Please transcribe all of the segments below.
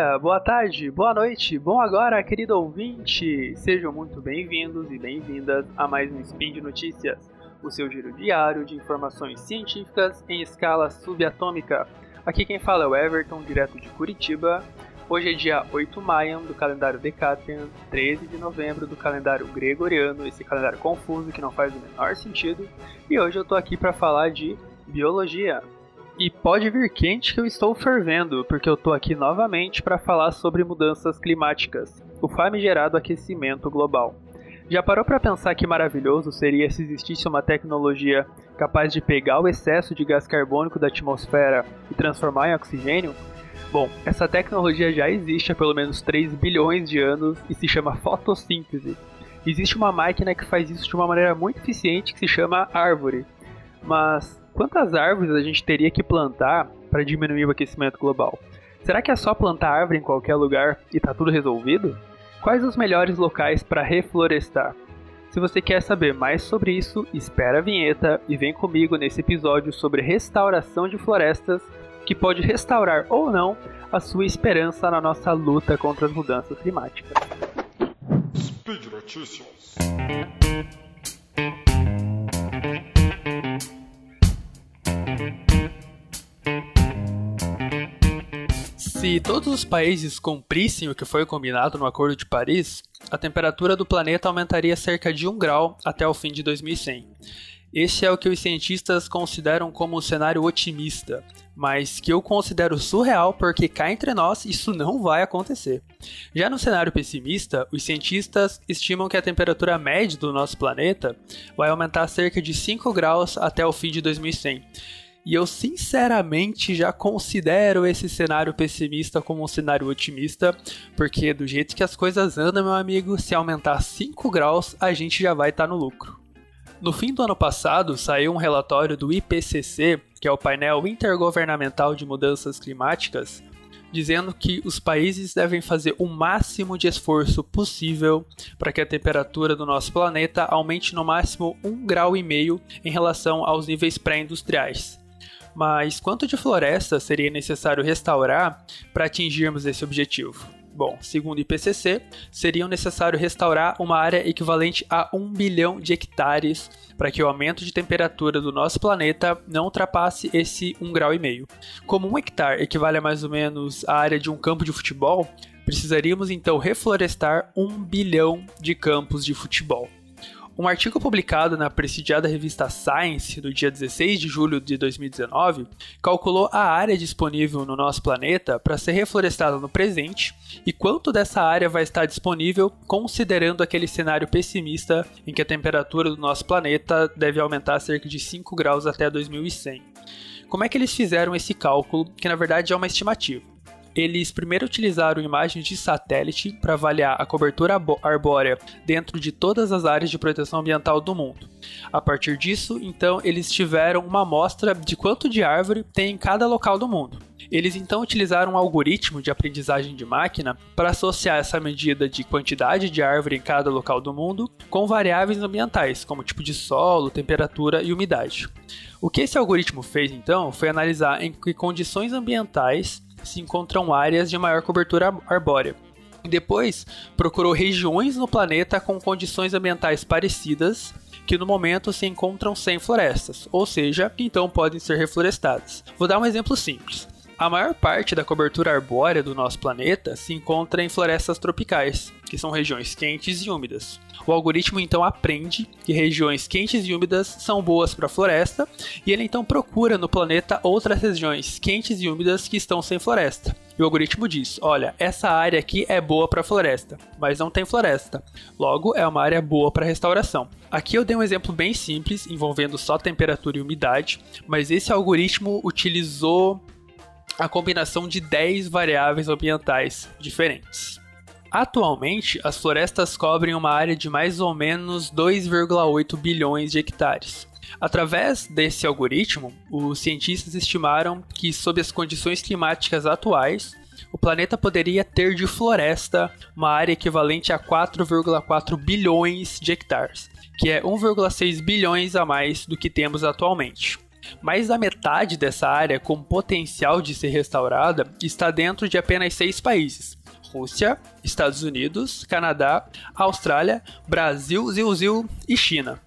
dia, boa tarde, boa noite, bom agora, querido ouvinte! Sejam muito bem-vindos e bem-vindas a mais um Spin de Notícias, o seu giro diário de informações científicas em escala subatômica. Aqui quem fala é o Everton, direto de Curitiba. Hoje é dia 8 de maio do calendário Decatrian, 13 de novembro do calendário Gregoriano, esse calendário confuso que não faz o menor sentido. E hoje eu tô aqui para falar de biologia. E pode vir quente que eu estou fervendo, porque eu tô aqui novamente para falar sobre mudanças climáticas, o famigerado aquecimento global. Já parou para pensar que maravilhoso seria se existisse uma tecnologia capaz de pegar o excesso de gás carbônico da atmosfera e transformar em oxigênio? Bom, essa tecnologia já existe há pelo menos 3 bilhões de anos e se chama fotossíntese. Existe uma máquina que faz isso de uma maneira muito eficiente que se chama árvore. Mas Quantas árvores a gente teria que plantar para diminuir o aquecimento global? Será que é só plantar árvore em qualquer lugar e tá tudo resolvido? Quais os melhores locais para reflorestar? Se você quer saber mais sobre isso, espera a vinheta e vem comigo nesse episódio sobre restauração de florestas, que pode restaurar ou não a sua esperança na nossa luta contra as mudanças climáticas. Speed Notícias. Se todos os países cumprissem o que foi combinado no Acordo de Paris, a temperatura do planeta aumentaria cerca de 1 grau até o fim de 2100. Este é o que os cientistas consideram como um cenário otimista, mas que eu considero surreal porque cá entre nós isso não vai acontecer. Já no cenário pessimista, os cientistas estimam que a temperatura média do nosso planeta vai aumentar cerca de 5 graus até o fim de 2100 e eu sinceramente já considero esse cenário pessimista como um cenário otimista, porque do jeito que as coisas andam, meu amigo, se aumentar 5 graus, a gente já vai estar tá no lucro. No fim do ano passado, saiu um relatório do IPCC, que é o painel intergovernamental de mudanças climáticas, dizendo que os países devem fazer o máximo de esforço possível para que a temperatura do nosso planeta aumente no máximo 1,5 grau em relação aos níveis pré-industriais. Mas quanto de floresta seria necessário restaurar para atingirmos esse objetivo? Bom, segundo o IPCC, seria necessário restaurar uma área equivalente a 1 bilhão de hectares para que o aumento de temperatura do nosso planeta não ultrapasse esse 1,5 grau. Como um hectare equivale a mais ou menos a área de um campo de futebol, precisaríamos então reflorestar 1 bilhão de campos de futebol. Um artigo publicado na prestigiada revista Science no dia 16 de julho de 2019 calculou a área disponível no nosso planeta para ser reflorestada no presente e quanto dessa área vai estar disponível considerando aquele cenário pessimista em que a temperatura do nosso planeta deve aumentar cerca de 5 graus até 2100. Como é que eles fizeram esse cálculo, que na verdade é uma estimativa? Eles primeiro utilizaram imagens de satélite para avaliar a cobertura arbórea dentro de todas as áreas de proteção ambiental do mundo. A partir disso, então, eles tiveram uma amostra de quanto de árvore tem em cada local do mundo. Eles então utilizaram um algoritmo de aprendizagem de máquina para associar essa medida de quantidade de árvore em cada local do mundo com variáveis ambientais, como tipo de solo, temperatura e umidade. O que esse algoritmo fez então foi analisar em que condições ambientais se encontram áreas de maior cobertura arbórea. Depois, procurou regiões no planeta com condições ambientais parecidas que no momento se encontram sem florestas, ou seja, que então podem ser reflorestadas. Vou dar um exemplo simples. A maior parte da cobertura arbórea do nosso planeta se encontra em florestas tropicais, que são regiões quentes e úmidas. O algoritmo então aprende que regiões quentes e úmidas são boas para a floresta e ele então procura no planeta outras regiões quentes e úmidas que estão sem floresta. E o algoritmo diz: olha, essa área aqui é boa para floresta, mas não tem floresta. Logo, é uma área boa para restauração. Aqui eu dei um exemplo bem simples envolvendo só temperatura e umidade, mas esse algoritmo utilizou a combinação de 10 variáveis ambientais diferentes. Atualmente, as florestas cobrem uma área de mais ou menos 2,8 bilhões de hectares. Através desse algoritmo, os cientistas estimaram que, sob as condições climáticas atuais, o planeta poderia ter de floresta uma área equivalente a 4,4 bilhões de hectares, que é 1,6 bilhões a mais do que temos atualmente. Mais da metade dessa área com potencial de ser restaurada está dentro de apenas seis países: Rússia, Estados Unidos, Canadá, Austrália, Brasil, Zilzil e China.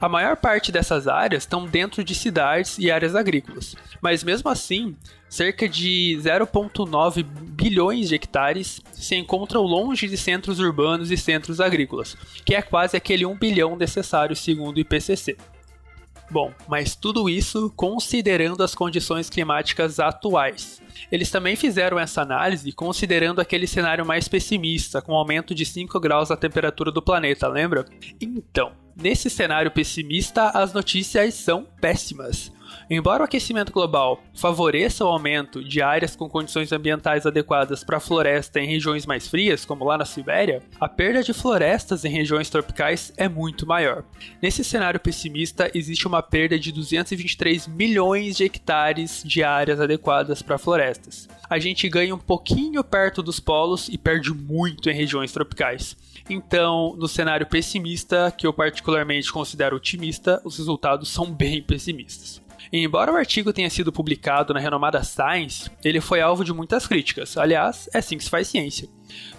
A maior parte dessas áreas estão dentro de cidades e áreas agrícolas, mas mesmo assim, cerca de 0,9 bilhões de hectares se encontram longe de centros urbanos e centros agrícolas, que é quase aquele 1 bilhão necessário segundo o IPCC. Bom, mas tudo isso considerando as condições climáticas atuais. Eles também fizeram essa análise considerando aquele cenário mais pessimista, com aumento de 5 graus da temperatura do planeta, lembra? Então, nesse cenário pessimista, as notícias são péssimas. Embora o aquecimento global favoreça o aumento de áreas com condições ambientais adequadas para floresta em regiões mais frias, como lá na Sibéria, a perda de florestas em regiões tropicais é muito maior. Nesse cenário pessimista, existe uma perda de 223 milhões de hectares de áreas adequadas para florestas. A gente ganha um pouquinho perto dos polos e perde muito em regiões tropicais. Então, no cenário pessimista, que eu particularmente considero otimista, os resultados são bem pessimistas. E embora o artigo tenha sido publicado na renomada Science, ele foi alvo de muitas críticas. Aliás, é assim que se faz ciência.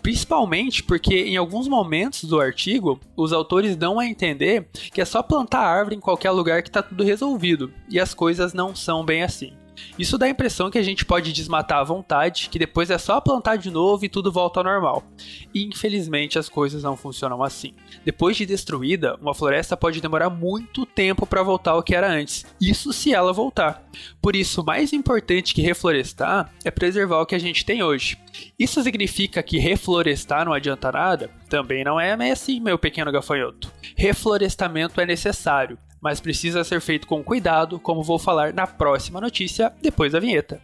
Principalmente porque em alguns momentos do artigo, os autores dão a entender que é só plantar árvore em qualquer lugar que está tudo resolvido, e as coisas não são bem assim. Isso dá a impressão que a gente pode desmatar à vontade, que depois é só plantar de novo e tudo volta ao normal. E infelizmente as coisas não funcionam assim. Depois de destruída, uma floresta pode demorar muito tempo para voltar ao que era antes. Isso se ela voltar. Por isso, mais importante que reflorestar é preservar o que a gente tem hoje. Isso significa que reflorestar não adianta nada? Também não é assim, meu pequeno gafanhoto. Reflorestamento é necessário, mas precisa ser feito com cuidado, como vou falar na próxima notícia depois da vinheta.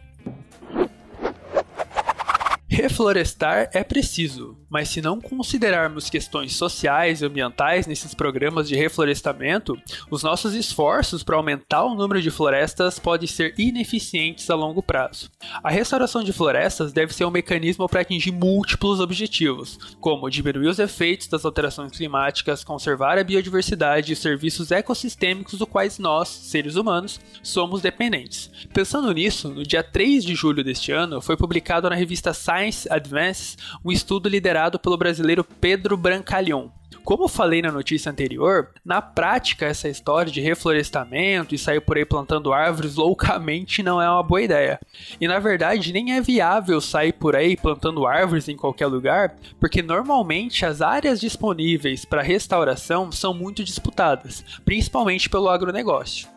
Reflorestar é preciso, mas se não considerarmos questões sociais e ambientais nesses programas de reflorestamento, os nossos esforços para aumentar o número de florestas podem ser ineficientes a longo prazo. A restauração de florestas deve ser um mecanismo para atingir múltiplos objetivos, como diminuir os efeitos das alterações climáticas, conservar a biodiversidade e os serviços ecossistêmicos dos quais nós, seres humanos, somos dependentes. Pensando nisso, no dia 3 de julho deste ano, foi publicado na revista Science Science Advances, um estudo liderado pelo brasileiro Pedro Brancalhon. Como falei na notícia anterior, na prática essa história de reflorestamento e sair por aí plantando árvores loucamente não é uma boa ideia. E na verdade nem é viável sair por aí plantando árvores em qualquer lugar, porque normalmente as áreas disponíveis para restauração são muito disputadas, principalmente pelo agronegócio.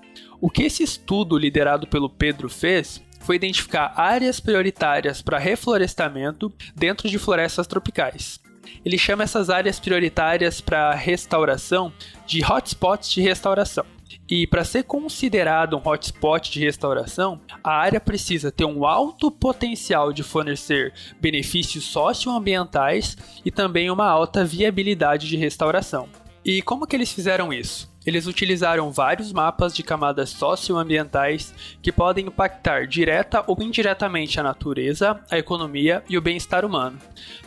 O que esse estudo liderado pelo Pedro fez foi identificar áreas prioritárias para reflorestamento dentro de florestas tropicais. Ele chama essas áreas prioritárias para restauração de hotspots de restauração. E para ser considerado um hotspot de restauração, a área precisa ter um alto potencial de fornecer benefícios socioambientais e também uma alta viabilidade de restauração. E como que eles fizeram isso? Eles utilizaram vários mapas de camadas socioambientais que podem impactar direta ou indiretamente a natureza, a economia e o bem-estar humano.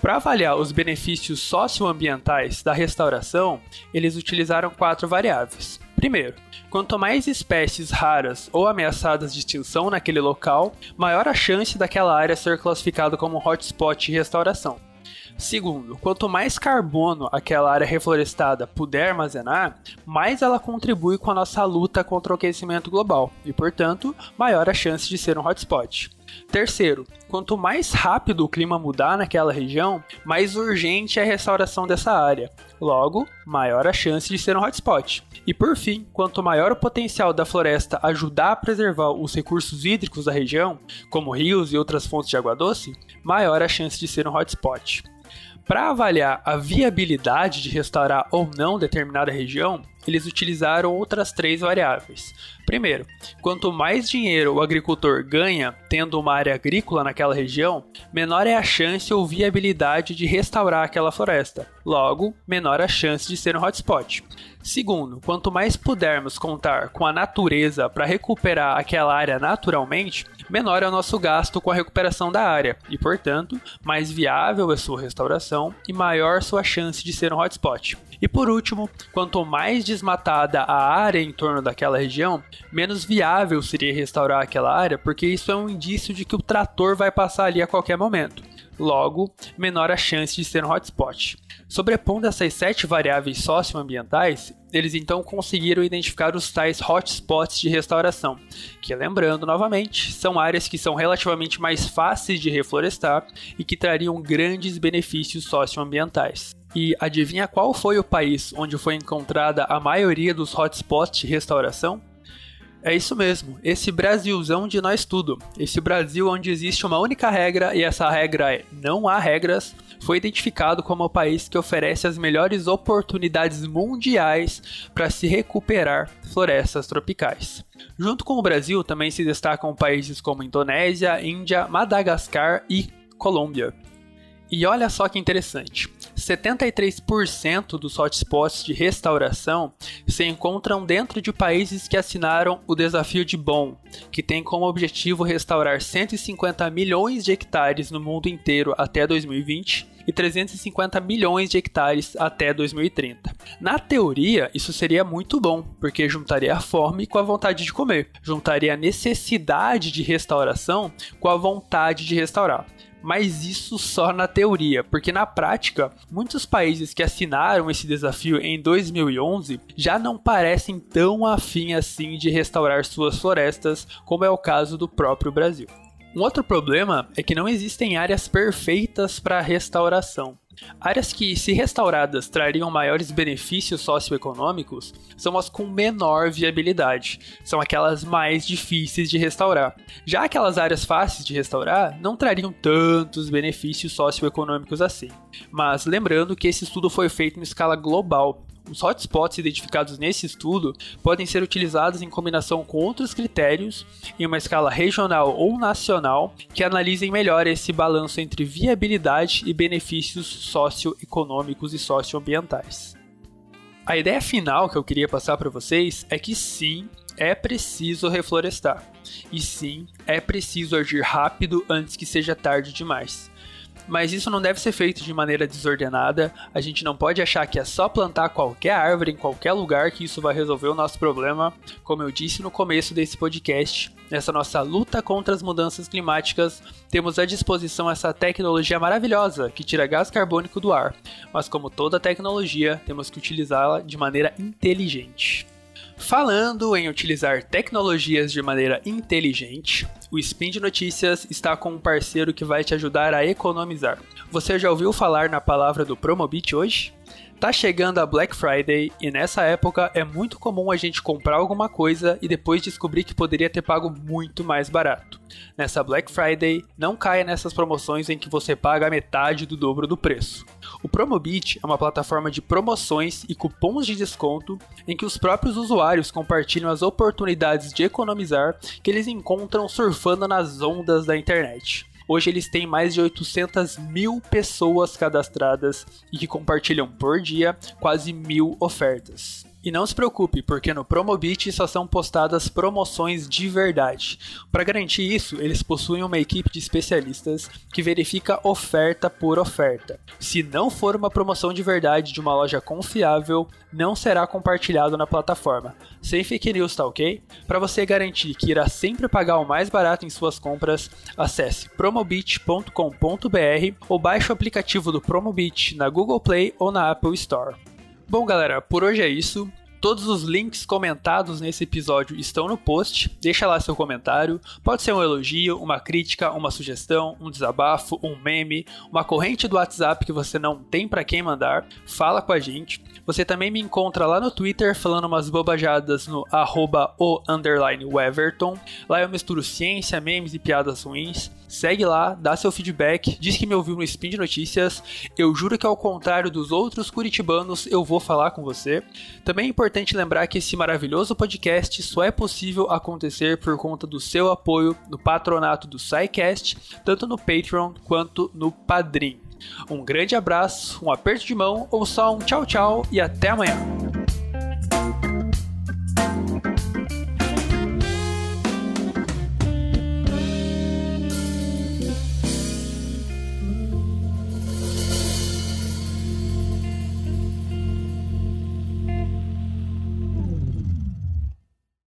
Para avaliar os benefícios socioambientais da restauração, eles utilizaram quatro variáveis. Primeiro, quanto mais espécies raras ou ameaçadas de extinção naquele local, maior a chance daquela área ser classificada como hotspot de restauração. Segundo, quanto mais carbono aquela área reflorestada puder armazenar, mais ela contribui com a nossa luta contra o aquecimento global e, portanto, maior a chance de ser um hotspot. Terceiro, quanto mais rápido o clima mudar naquela região, mais urgente é a restauração dessa área. Logo, maior a chance de ser um hotspot. E por fim, quanto maior o potencial da floresta ajudar a preservar os recursos hídricos da região, como rios e outras fontes de água doce, maior a chance de ser um hotspot. Para avaliar a viabilidade de restaurar ou não determinada região, eles utilizaram outras três variáveis. Primeiro, quanto mais dinheiro o agricultor ganha tendo uma área agrícola naquela região, menor é a chance ou viabilidade de restaurar aquela floresta. Logo, menor a chance de ser um hotspot. Segundo, quanto mais pudermos contar com a natureza para recuperar aquela área naturalmente, menor é o nosso gasto com a recuperação da área e, portanto, mais viável é sua restauração e maior sua chance de ser um hotspot. E por último, quanto mais desmatada a área em torno daquela região, menos viável seria restaurar aquela área, porque isso é um indício de que o trator vai passar ali a qualquer momento. Logo, menor a chance de ser um hotspot. Sobrepondo essas sete variáveis socioambientais, eles então conseguiram identificar os tais hotspots de restauração, que, lembrando novamente, são áreas que são relativamente mais fáceis de reflorestar e que trariam grandes benefícios socioambientais. E adivinha qual foi o país onde foi encontrada a maioria dos hotspots de restauração? É isso mesmo, esse Brasilzão de nós tudo. Esse Brasil onde existe uma única regra e essa regra é não há regras, foi identificado como o país que oferece as melhores oportunidades mundiais para se recuperar florestas tropicais. Junto com o Brasil, também se destacam países como Indonésia, Índia, Madagascar e Colômbia. E olha só que interessante. 73% dos hotspots de restauração se encontram dentro de países que assinaram o Desafio de Bonn, que tem como objetivo restaurar 150 milhões de hectares no mundo inteiro até 2020 e 350 milhões de hectares até 2030. Na teoria, isso seria muito bom, porque juntaria a fome com a vontade de comer, juntaria a necessidade de restauração com a vontade de restaurar mas isso só na teoria, porque na prática, muitos países que assinaram esse desafio em 2011 já não parecem tão afim assim de restaurar suas florestas, como é o caso do próprio Brasil. Um outro problema é que não existem áreas perfeitas para restauração. Áreas que, se restauradas, trariam maiores benefícios socioeconômicos são as com menor viabilidade, são aquelas mais difíceis de restaurar. Já aquelas áreas fáceis de restaurar não trariam tantos benefícios socioeconômicos assim. Mas lembrando que esse estudo foi feito em escala global, os hotspots identificados nesse estudo podem ser utilizados em combinação com outros critérios em uma escala regional ou nacional que analisem melhor esse balanço entre viabilidade e benefícios socioeconômicos e socioambientais. A ideia final que eu queria passar para vocês é que sim, é preciso reflorestar. E sim, é preciso agir rápido antes que seja tarde demais mas isso não deve ser feito de maneira desordenada. A gente não pode achar que é só plantar qualquer árvore em qualquer lugar que isso vai resolver o nosso problema. Como eu disse no começo desse podcast, nessa nossa luta contra as mudanças climáticas, temos à disposição essa tecnologia maravilhosa que tira gás carbônico do ar. Mas como toda tecnologia, temos que utilizá-la de maneira inteligente. Falando em utilizar tecnologias de maneira inteligente, o Spin de Notícias está com um parceiro que vai te ajudar a economizar. Você já ouviu falar na palavra do Promobit hoje? Tá chegando a Black Friday e nessa época é muito comum a gente comprar alguma coisa e depois descobrir que poderia ter pago muito mais barato. Nessa Black Friday, não caia nessas promoções em que você paga metade do dobro do preço. O Promobit é uma plataforma de promoções e cupons de desconto em que os próprios usuários compartilham as oportunidades de economizar que eles encontram surfando nas ondas da internet. Hoje eles têm mais de 800 mil pessoas cadastradas e que compartilham por dia quase mil ofertas. E não se preocupe, porque no Promobit só são postadas promoções de verdade. Para garantir isso, eles possuem uma equipe de especialistas que verifica oferta por oferta. Se não for uma promoção de verdade de uma loja confiável, não será compartilhado na plataforma. Sem fake news, tá ok? Para você garantir que irá sempre pagar o mais barato em suas compras, acesse promobit.com.br ou baixe o aplicativo do Promobit na Google Play ou na Apple Store. Bom, galera, por hoje é isso. Todos os links comentados nesse episódio estão no post. Deixa lá seu comentário. Pode ser um elogio, uma crítica, uma sugestão, um desabafo, um meme, uma corrente do WhatsApp que você não tem para quem mandar. Fala com a gente. Você também me encontra lá no Twitter falando umas bobajadas no arroba o. Lá eu misturo ciência, memes e piadas ruins. Segue lá, dá seu feedback, diz que me ouviu no Spin de Notícias. Eu juro que ao contrário dos outros curitibanos, eu vou falar com você. Também é importante lembrar que esse maravilhoso podcast só é possível acontecer por conta do seu apoio no patronato do SciCast, tanto no Patreon quanto no Padrim. Um grande abraço, um aperto de mão ou só um tchau tchau e até amanhã.